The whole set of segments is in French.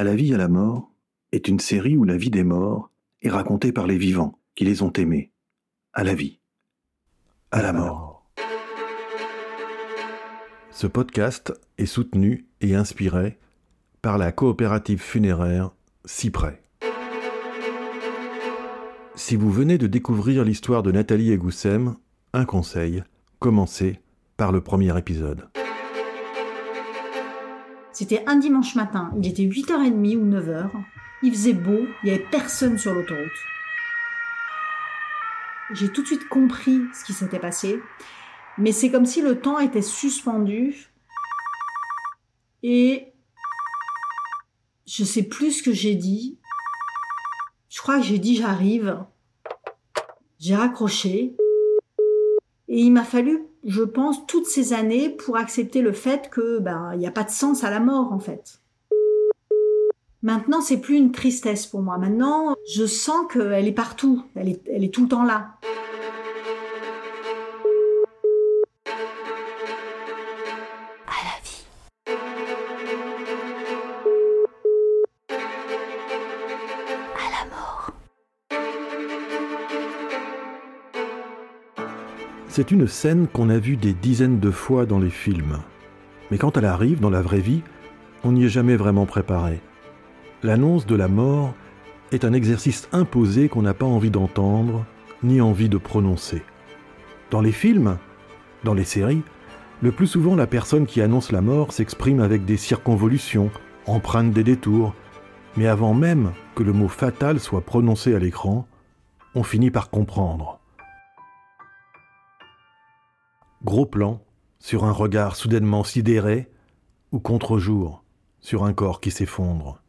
À la vie, à la mort est une série où la vie des morts est racontée par les vivants qui les ont aimés. À la vie, à la mort. Ce podcast est soutenu et inspiré par la coopérative funéraire Cyprès. Si vous venez de découvrir l'histoire de Nathalie et Goussem, un conseil, commencez par le premier épisode. C'était un dimanche matin, il était 8h30 ou 9h. Il faisait beau, il n'y avait personne sur l'autoroute. J'ai tout de suite compris ce qui s'était passé, mais c'est comme si le temps était suspendu et je sais plus ce que j'ai dit. Je crois que j'ai dit j'arrive. J'ai raccroché et il m'a fallu je pense, toutes ces années pour accepter le fait que ben il n'y a pas de sens à la mort en fait. Maintenant, c'est plus une tristesse pour moi. Maintenant, je sens qu'elle est partout. Elle est, elle est tout le temps là. C'est une scène qu'on a vue des dizaines de fois dans les films. Mais quand elle arrive dans la vraie vie, on n'y est jamais vraiment préparé. L'annonce de la mort est un exercice imposé qu'on n'a pas envie d'entendre, ni envie de prononcer. Dans les films, dans les séries, le plus souvent la personne qui annonce la mort s'exprime avec des circonvolutions, emprunte des détours, mais avant même que le mot fatal soit prononcé à l'écran, on finit par comprendre. Gros plan sur un regard soudainement sidéré ou contre-jour sur un corps qui s'effondre.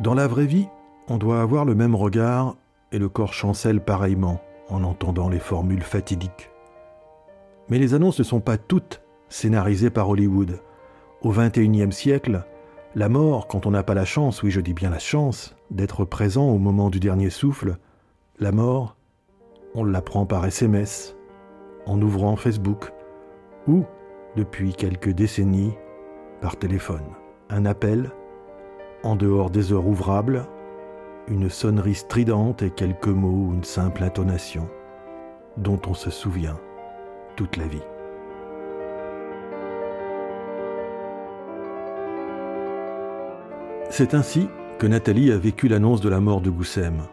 Dans la vraie vie, on doit avoir le même regard et le corps chancelle pareillement en entendant les formules fatidiques. Mais les annonces ne sont pas toutes scénarisées par Hollywood. Au XXIe siècle, la mort, quand on n'a pas la chance, oui je dis bien la chance, d'être présent au moment du dernier souffle, la mort, on l'apprend par SMS, en ouvrant Facebook, ou, depuis quelques décennies, par téléphone. Un appel, en dehors des heures ouvrables, une sonnerie stridente et quelques mots ou une simple intonation, dont on se souvient toute la vie. C'est ainsi que Nathalie a vécu l'annonce de la mort de Goussem.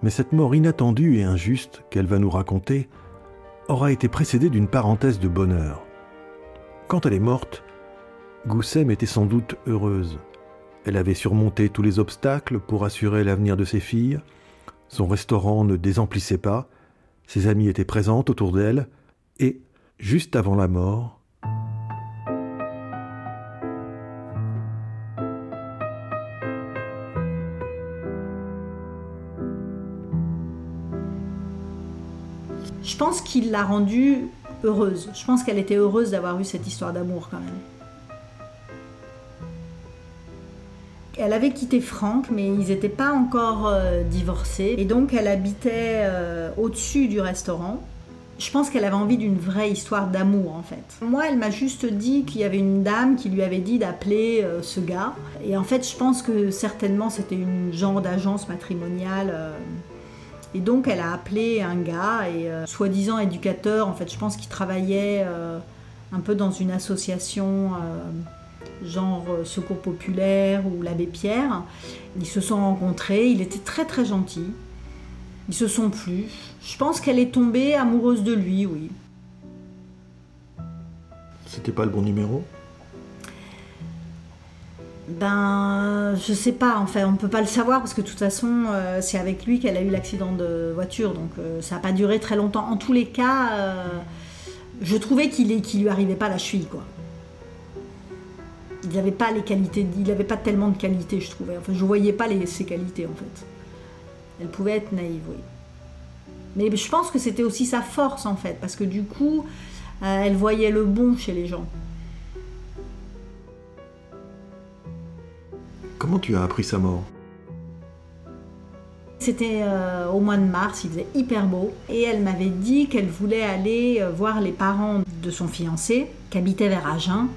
Mais cette mort inattendue et injuste qu'elle va nous raconter aura été précédée d'une parenthèse de bonheur. Quand elle est morte, Goussem était sans doute heureuse. Elle avait surmonté tous les obstacles pour assurer l'avenir de ses filles. Son restaurant ne désemplissait pas. Ses amies étaient présentes autour d'elle. Et, juste avant la mort, pense qu'il l'a rendue heureuse. Je pense qu'elle était heureuse d'avoir eu cette histoire d'amour quand même. Elle avait quitté Franck, mais ils n'étaient pas encore euh, divorcés. Et donc elle habitait euh, au-dessus du restaurant. Je pense qu'elle avait envie d'une vraie histoire d'amour en fait. Moi, elle m'a juste dit qu'il y avait une dame qui lui avait dit d'appeler euh, ce gars. Et en fait, je pense que certainement c'était une genre d'agence matrimoniale et donc elle a appelé un gars, et euh, soi-disant éducateur, en fait je pense qu'il travaillait euh, un peu dans une association euh, genre Secours Populaire ou l'Abbé Pierre. Ils se sont rencontrés, il était très très gentil. Ils se sont plus. Je pense qu'elle est tombée amoureuse de lui, oui. C'était pas le bon numéro? Ben, je sais pas, enfin, on peut pas le savoir parce que de toute façon, euh, c'est avec lui qu'elle a eu l'accident de voiture, donc euh, ça n'a pas duré très longtemps. En tous les cas, euh, je trouvais qu'il qu lui arrivait pas la cheville, quoi. Il n'avait pas les qualités, il n'avait pas tellement de qualités, je trouvais. Enfin, je voyais pas les, ses qualités, en fait. Elle pouvait être naïve, oui. Mais je pense que c'était aussi sa force, en fait, parce que du coup, elle voyait le bon chez les gens. Comment tu as appris sa mort C'était euh, au mois de mars, il faisait hyper beau, et elle m'avait dit qu'elle voulait aller euh, voir les parents de son fiancé, qui habitait vers Agen,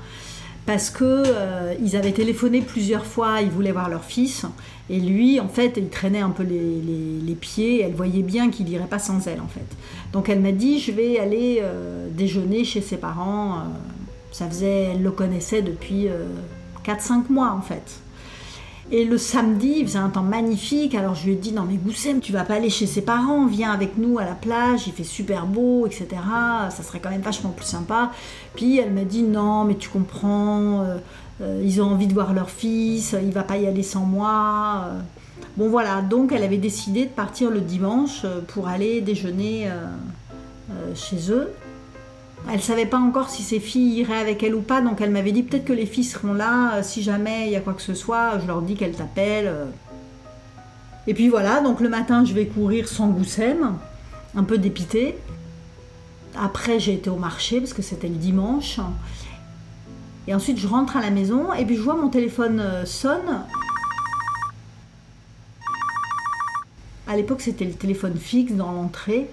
parce que euh, ils avaient téléphoné plusieurs fois, ils voulaient voir leur fils, et lui, en fait, il traînait un peu les, pieds, elle voyait bien qu'il n'irait pas sans elle, en fait. Donc elle m'a dit, je vais aller déjeuner chez ses parents. ça faisait, elle le connaissait depuis 4-5 mois, en fait. Et le samedi, il faisait un temps magnifique. Alors je lui ai dit Non, mais Goussem, tu vas pas aller chez ses parents, viens avec nous à la plage, il fait super beau, etc. Ça serait quand même vachement plus sympa. Puis elle m'a dit Non, mais tu comprends, euh, euh, ils ont envie de voir leur fils, il va pas y aller sans moi. Bon voilà, donc elle avait décidé de partir le dimanche pour aller déjeuner euh, chez eux. Elle savait pas encore si ses filles iraient avec elle ou pas, donc elle m'avait dit peut-être que les filles seront là, euh, si jamais il y a quoi que ce soit, je leur dis qu'elles t'appellent. Euh. Et puis voilà, donc le matin je vais courir sans Goussem, un peu dépité. Après j'ai été au marché parce que c'était le dimanche. Et ensuite je rentre à la maison et puis je vois mon téléphone euh, sonne. À l'époque c'était le téléphone fixe dans l'entrée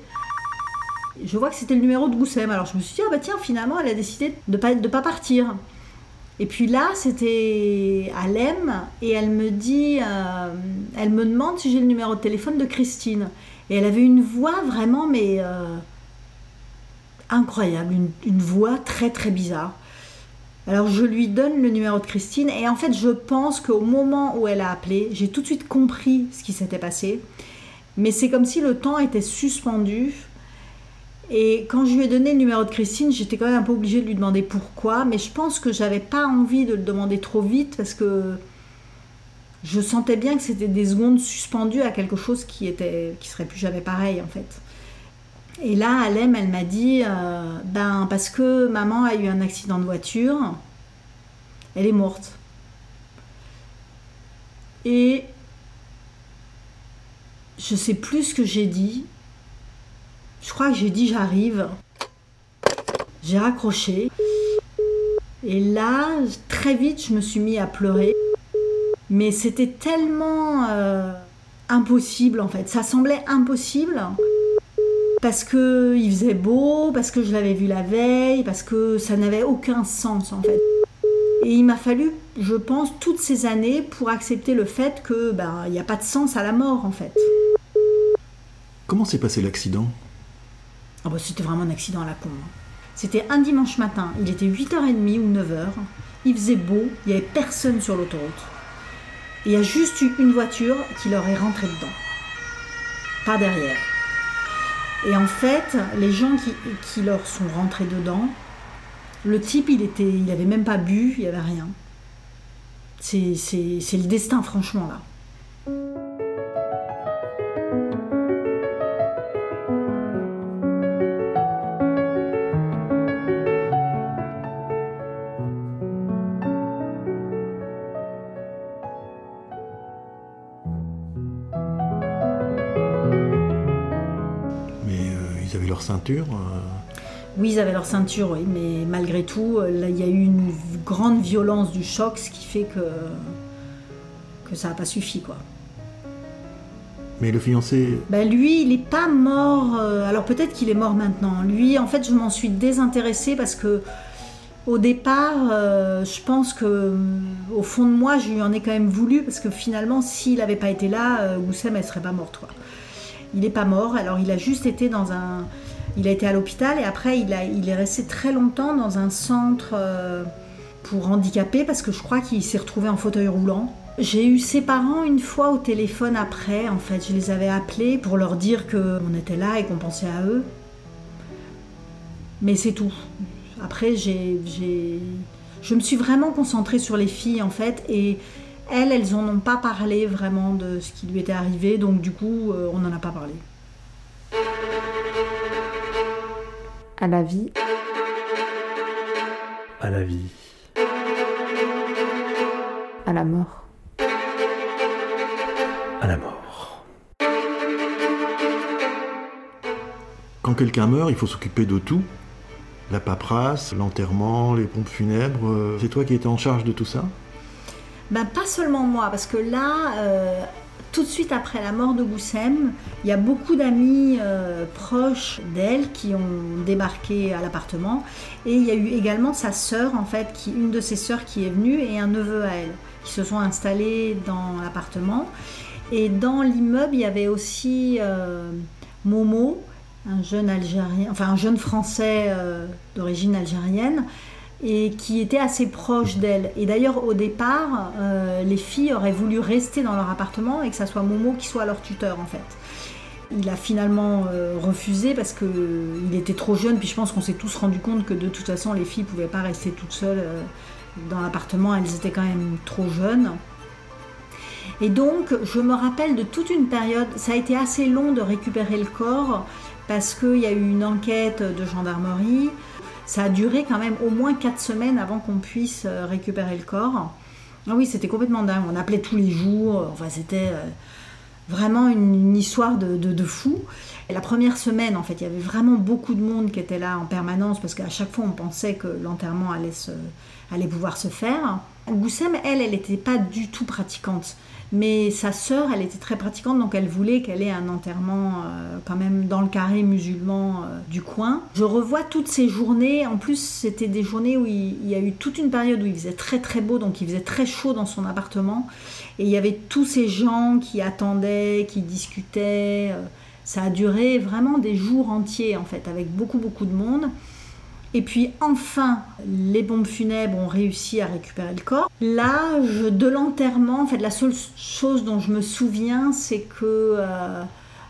je vois que c'était le numéro de Goussem. Alors je me suis dit, ah bah tiens, finalement, elle a décidé de pas, de pas partir. Et puis là, c'était à Lem, et elle me dit, euh, elle me demande si j'ai le numéro de téléphone de Christine. Et elle avait une voix vraiment, mais euh, incroyable, une, une, voix très très bizarre. Alors je lui donne le numéro de Christine, et en fait, je pense qu'au moment où elle a appelé, j'ai tout de suite compris ce qui s'était passé. Mais c'est comme si le temps était suspendu et quand je lui ai donné le numéro de Christine, j'étais quand même un peu obligée de lui demander pourquoi, mais je pense que j'avais pas envie de le demander trop vite parce que je sentais bien que c'était des secondes suspendues à quelque chose qui était qui serait plus jamais pareil en fait. Et là, Alem, elle m'a dit, euh, ben parce que maman a eu un accident de voiture, elle est morte. Et je sais plus ce que j'ai dit, je crois que j'ai dit j'arrive. J'ai raccroché. Et là, très vite, je me suis mis à pleurer. Mais c'était tellement euh, impossible en fait. Ça semblait impossible parce que il faisait beau, parce que je l'avais vu la veille, parce que ça n'avait aucun sens en fait. Et il m'a fallu, je pense, toutes ces années pour accepter le fait que ben il n'y a pas de sens à la mort en fait. Comment s'est passé l'accident? Ah bah, c'était vraiment un accident à la con. Hein. C'était un dimanche matin, il était 8h30 ou 9h, il faisait beau, il n'y avait personne sur l'autoroute. il y a juste eu une voiture qui leur est rentrée dedans, par derrière. Et en fait, les gens qui, leur sont rentrés dedans, le type, il était, il avait même pas bu, il n'y avait rien. C'est le destin, franchement, là. Ceinture euh. Oui, ils avaient leur ceinture, oui, mais malgré tout, euh, il y a eu une grande violence du choc, ce qui fait que, que ça n'a pas suffi, quoi. Mais le fiancé ben Lui, il n'est pas mort. Euh, alors peut-être qu'il est mort maintenant. Lui, en fait, je m'en suis désintéressée parce que au départ, je pense que au fond de moi, je lui en ai quand même voulu parce que finalement, s'il n'avait pas été là, Goussem, elle serait pas morte. Quoi. Il n'est pas mort. Alors il a juste été dans un il a été à l'hôpital et après il, a, il est resté très longtemps dans un centre euh, pour handicapés parce que je crois qu'il s'est retrouvé en fauteuil roulant. J'ai eu ses parents une fois au téléphone après, en fait, je les avais appelés pour leur dire qu'on était là et qu'on pensait à eux. Mais c'est tout. Après, j'ai, je me suis vraiment concentrée sur les filles, en fait, et elles, elles n'en ont pas parlé vraiment de ce qui lui était arrivé, donc du coup, euh, on n'en a pas parlé. à la vie. À la vie. À la mort. À la mort. Quand quelqu'un meurt, il faut s'occuper de tout. La paperasse, l'enterrement, les pompes funèbres. C'est toi qui étais en charge de tout ça? Ben, Pas seulement moi, parce que là, euh, tout de suite après la mort de Goussem, il y a beaucoup d'amis euh, proches d'elle qui ont débarqué à l'appartement. Et il y a eu également sa sœur, en fait, qui, une de ses sœurs qui est venue, et un neveu à elle, qui se sont installés dans l'appartement. Et dans l'immeuble, il y avait aussi euh, Momo, un jeune Algérien, enfin un jeune Français d'origine algérienne, et qui était assez proche d'elle. Et d'ailleurs, au départ, euh, les filles auraient voulu rester dans leur appartement et que ça soit Momo qui soit leur tuteur en fait. Il a finalement euh, refusé parce qu'il était trop jeune, puis je pense qu'on s'est tous rendu compte que de toute façon les filles ne pouvaient pas rester toutes seules euh, dans l'appartement, elles étaient quand même trop jeunes. Et donc, je me rappelle de toute une période, ça a été assez long de récupérer le corps parce qu'il y a eu une enquête de gendarmerie, ça a duré quand même au moins 4 semaines avant qu'on puisse euh, récupérer le corps. Ah oui, c'était complètement dingue. On appelait tous les jours. Enfin, c'était euh, vraiment une, histoire de, fou. Et la première semaine, en fait, il y avait vraiment beaucoup de monde qui était là en permanence parce qu'à chaque fois, on pensait que l'enterrement allait, allait pouvoir se faire. Goussem, elle, elle n'était pas du tout pratiquante. Mais sa sœur, elle était très pratiquante, donc elle voulait qu'elle ait un enterrement euh, quand même dans le carré musulman euh, du coin. Je revois toutes ces journées. En plus, c'était des journées où il, y a eu toute une période où il faisait très très beau, donc il faisait très chaud dans son appartement. Et il y avait tous ces gens qui attendaient, qui discutaient. Euh, ça a duré vraiment des jours entiers, en fait, avec beaucoup beaucoup de monde. Et puis enfin, les bombes funèbres ont réussi à récupérer le corps. L'âge de l'enterrement, en fait, la seule chose dont je me souviens, c'est que euh,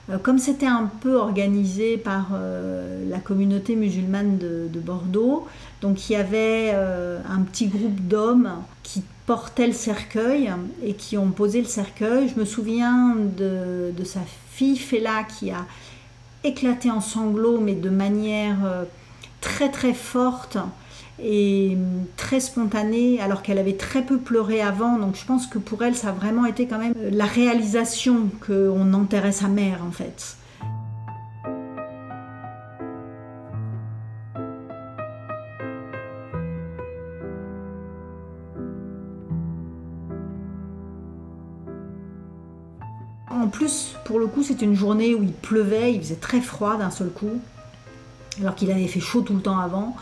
euh, comme c'était un peu organisé par euh, la communauté musulmane de, Bordeaux, donc il y avait un petit groupe d'hommes qui portaient le cercueil et qui ont posé le cercueil. Je me souviens de, de sa fille Fela qui a éclaté en sanglots, mais de manière très très forte et très spontanée alors qu'elle avait très peu pleuré avant. Donc je pense que pour elle, ça a vraiment été quand même la réalisation qu'on enterrait sa mère en fait. En plus, pour le coup, c'était une journée où il pleuvait, il faisait très froid d'un seul coup alors qu'il avait fait chaud tout le temps avant.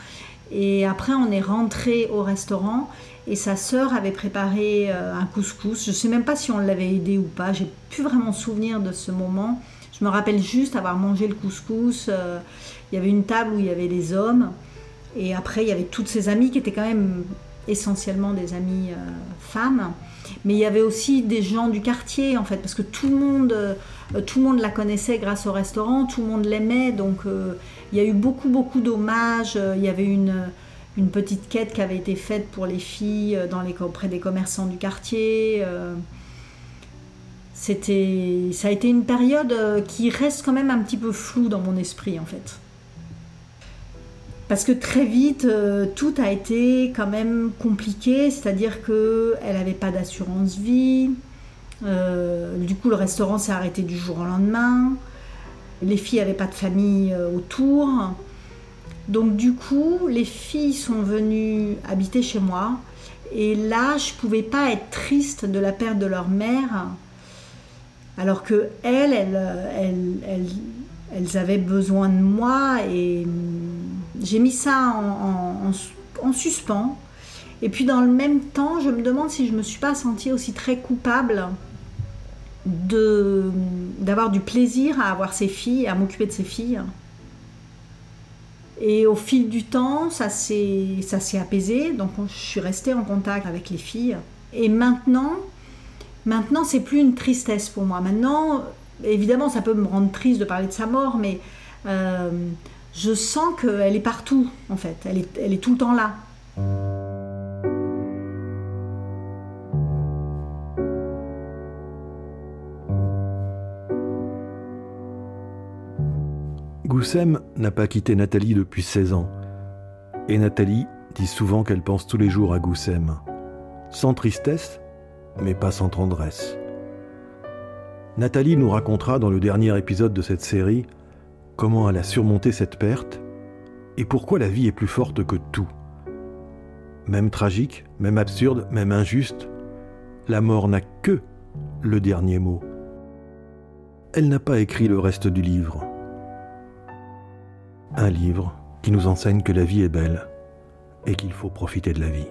Et après, on est rentré au restaurant et sa sœur avait préparé euh, un couscous. Je ne sais même pas si on l'avait aidé ou pas. J'ai plus vraiment souvenir de ce moment. Je me rappelle juste avoir mangé le couscous. Euh, il y avait une table où il y avait des hommes. Et après, il y avait toutes ses amies qui étaient quand même essentiellement des amies euh, femmes. Mais il y avait aussi des gens du quartier, en fait, parce que tout le monde, tout le monde la connaissait grâce au restaurant, tout le monde l'aimait. Donc, il y a eu beaucoup, beaucoup d'hommages. Euh, il y avait une, une petite quête qui avait été faite pour les filles euh, dans les, auprès des commerçants du quartier. Euh. C'était, ça a été une période qui reste quand même un petit peu floue dans mon esprit en fait. Parce que très vite, tout a été quand même compliqué, c'est-à-dire qu'elle n'avait pas d'assurance vie. du coup, le restaurant s'est arrêté du jour au lendemain. Les filles n'avaient pas de famille euh, autour. Donc du coup, les filles sont venues habiter chez moi. Et là, je ne pouvais pas être triste de la perte de leur mère, alors que elles, elles, elles, avaient besoin de moi. Et j'ai mis ça en, suspens. Et puis dans le même temps, je me demande si je ne me suis pas sentie aussi très coupable d'avoir du plaisir à avoir ses filles, à m'occuper de ses filles. Et au fil du temps, ça s'est apaisé, donc je suis restée en contact avec les filles. Et maintenant, maintenant c'est plus une tristesse pour moi. Maintenant, évidemment, ça peut me rendre triste de parler de sa mort, mais euh, je sens qu'elle est partout, en fait. Elle est, elle tout le temps là. Goussem n'a pas quitté Nathalie depuis 16 ans. Et Nathalie dit souvent qu'elle pense tous les jours à Goussem. Sans tristesse, mais pas sans tendresse. Nathalie nous racontera dans le dernier épisode de cette série comment elle a surmonté cette perte et pourquoi la vie est plus forte que tout? Même tragique, même absurde, même injuste, la mort n'a que le dernier mot elle n'a pas écrit le reste du livre. Un livre qui nous enseigne que la vie est belle et qu'il faut profiter de la vie.